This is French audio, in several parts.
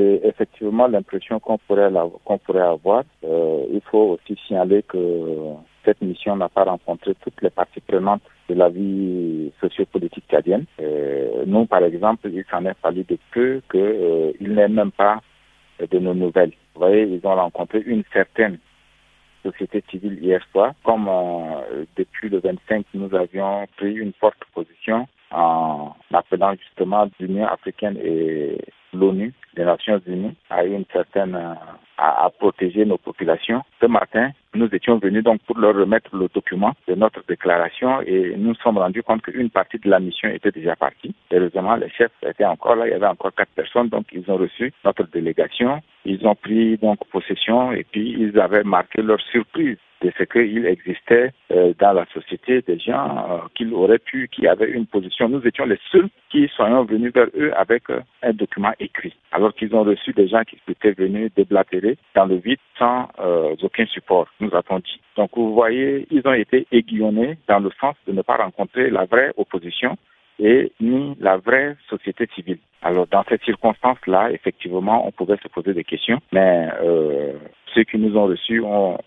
c'est effectivement l'impression qu'on pourrait, qu'on pourrait avoir. Euh, il faut aussi signaler que cette mission n'a pas rencontré toutes les parties prenantes de la vie sociopolitique cadienne. Euh, nous, par exemple, il s'en est fallu de peu qu'il euh, n'ait même pas de nos nouvelles. Vous voyez, ils ont rencontré une certaine société civile hier soir. Comme euh, depuis le 25, nous avions pris une forte position en appelant justement l'Union africaine et l'ONU, les Nations Unies, à une certaine à, à, protéger nos populations. Ce matin, nous étions venus donc pour leur remettre le document de notre déclaration et nous nous sommes rendus compte qu'une partie de la mission était déjà partie. Heureusement, les chefs étaient encore là. Il y avait encore quatre personnes, donc ils ont reçu notre délégation. Ils ont pris donc possession et puis ils avaient marqué leur surprise de ce qu'il existait euh, dans la société des gens euh, qu'ils auraient pu, qui avaient une position. Nous étions les seuls qui soyons venus vers eux avec euh, un document écrit, alors qu'ils ont reçu des gens qui étaient venus déblatérer dans le vide sans aucun support, nous avons dit. Donc vous voyez, ils ont été aiguillonnés dans le sens de ne pas rencontrer la vraie opposition et ni la vraie société civile. Alors dans cette circonstance-là, effectivement, on pouvait se poser des questions, mais euh, ceux qui nous ont reçus ont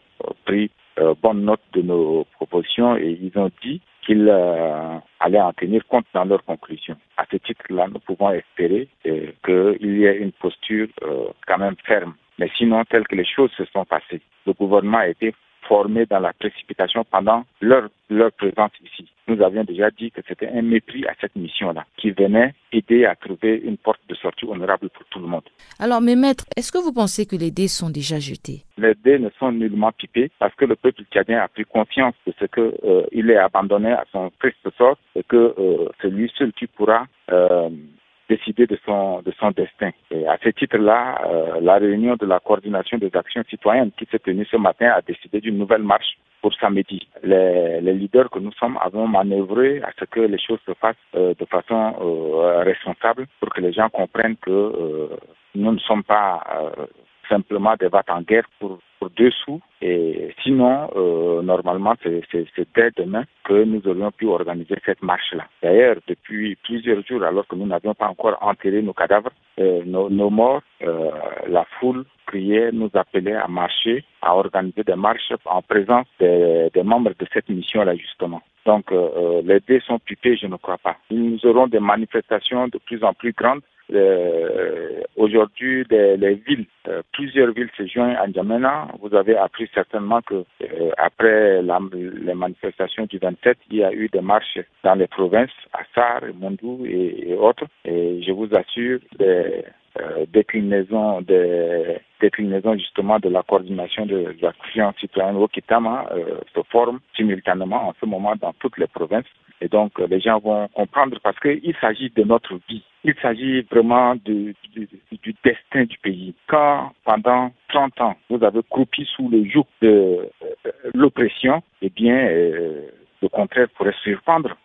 pris euh, bonne note de nos propositions et ils ont dit qu'ils euh, allaient en tenir compte dans leurs conclusions. À ce titre-là, nous pouvons espérer euh, qu'il y ait une posture euh, quand même ferme. Mais sinon, telles que les choses se sont passées, le gouvernement a été formés dans la précipitation pendant leur, leur présence ici. Nous avions déjà dit que c'était un mépris à cette mission-là, qui venait aider à trouver une porte de sortie honorable pour tout le monde. Alors, mes maîtres, est-ce que vous pensez que les dés sont déjà jetés? Les dés ne sont nullement pipés parce que le peuple tchadien a pris conscience de ce qu'il euh, est abandonné à son triste sort et que euh, c'est lui seul qui pourra euh, décider de son, de son destin. Et à ce titre-là, euh, la réunion de la coordination des actions citoyennes qui s'est tenue ce matin a décidé d'une nouvelle marche pour samedi. Les, les, leaders que nous sommes avons manœuvré à ce que les choses se fassent euh, de façon euh, responsable pour que les gens comprennent que euh, nous ne sommes pas euh, simplement des vats en guerre pour, pour deux sous. Et sinon, euh, normalement, c'est dès demain que nous aurions pu organiser cette marche-là. D'ailleurs, depuis plusieurs jours, alors que nous n'avions pas encore enterré nos cadavres, euh, nos, nos, morts, euh, la foule criait, nous appelait à marcher, à organiser des marches en présence des, des membres de cette mission-là, justement. Donc, euh, les dés sont pipés, je ne crois pas. Nous aurons des manifestations de plus en plus grandes euh, aujourd'hui, les, les, villes, euh, plusieurs villes se joignent à N'Djamena. Vous avez appris certainement que euh, après la, les manifestations du 27, il y a eu des marches dans les provinces, à Sar, Mondou et, et, autres. Et je vous assure, des déclinaisons, des déclinaisons justement de la coordination de l'action citoyenne au Kitama se forment simultanément en ce moment dans toutes les provinces. Et donc, les gens vont comprendre parce qu'il s'agit de notre vie. Il s'agit vraiment de, du destin du pays. Quand, pendant 30 ans, vous avez croupi sous le joug de euh, l'oppression, eh bien, euh, le contraire pourrait surprendre.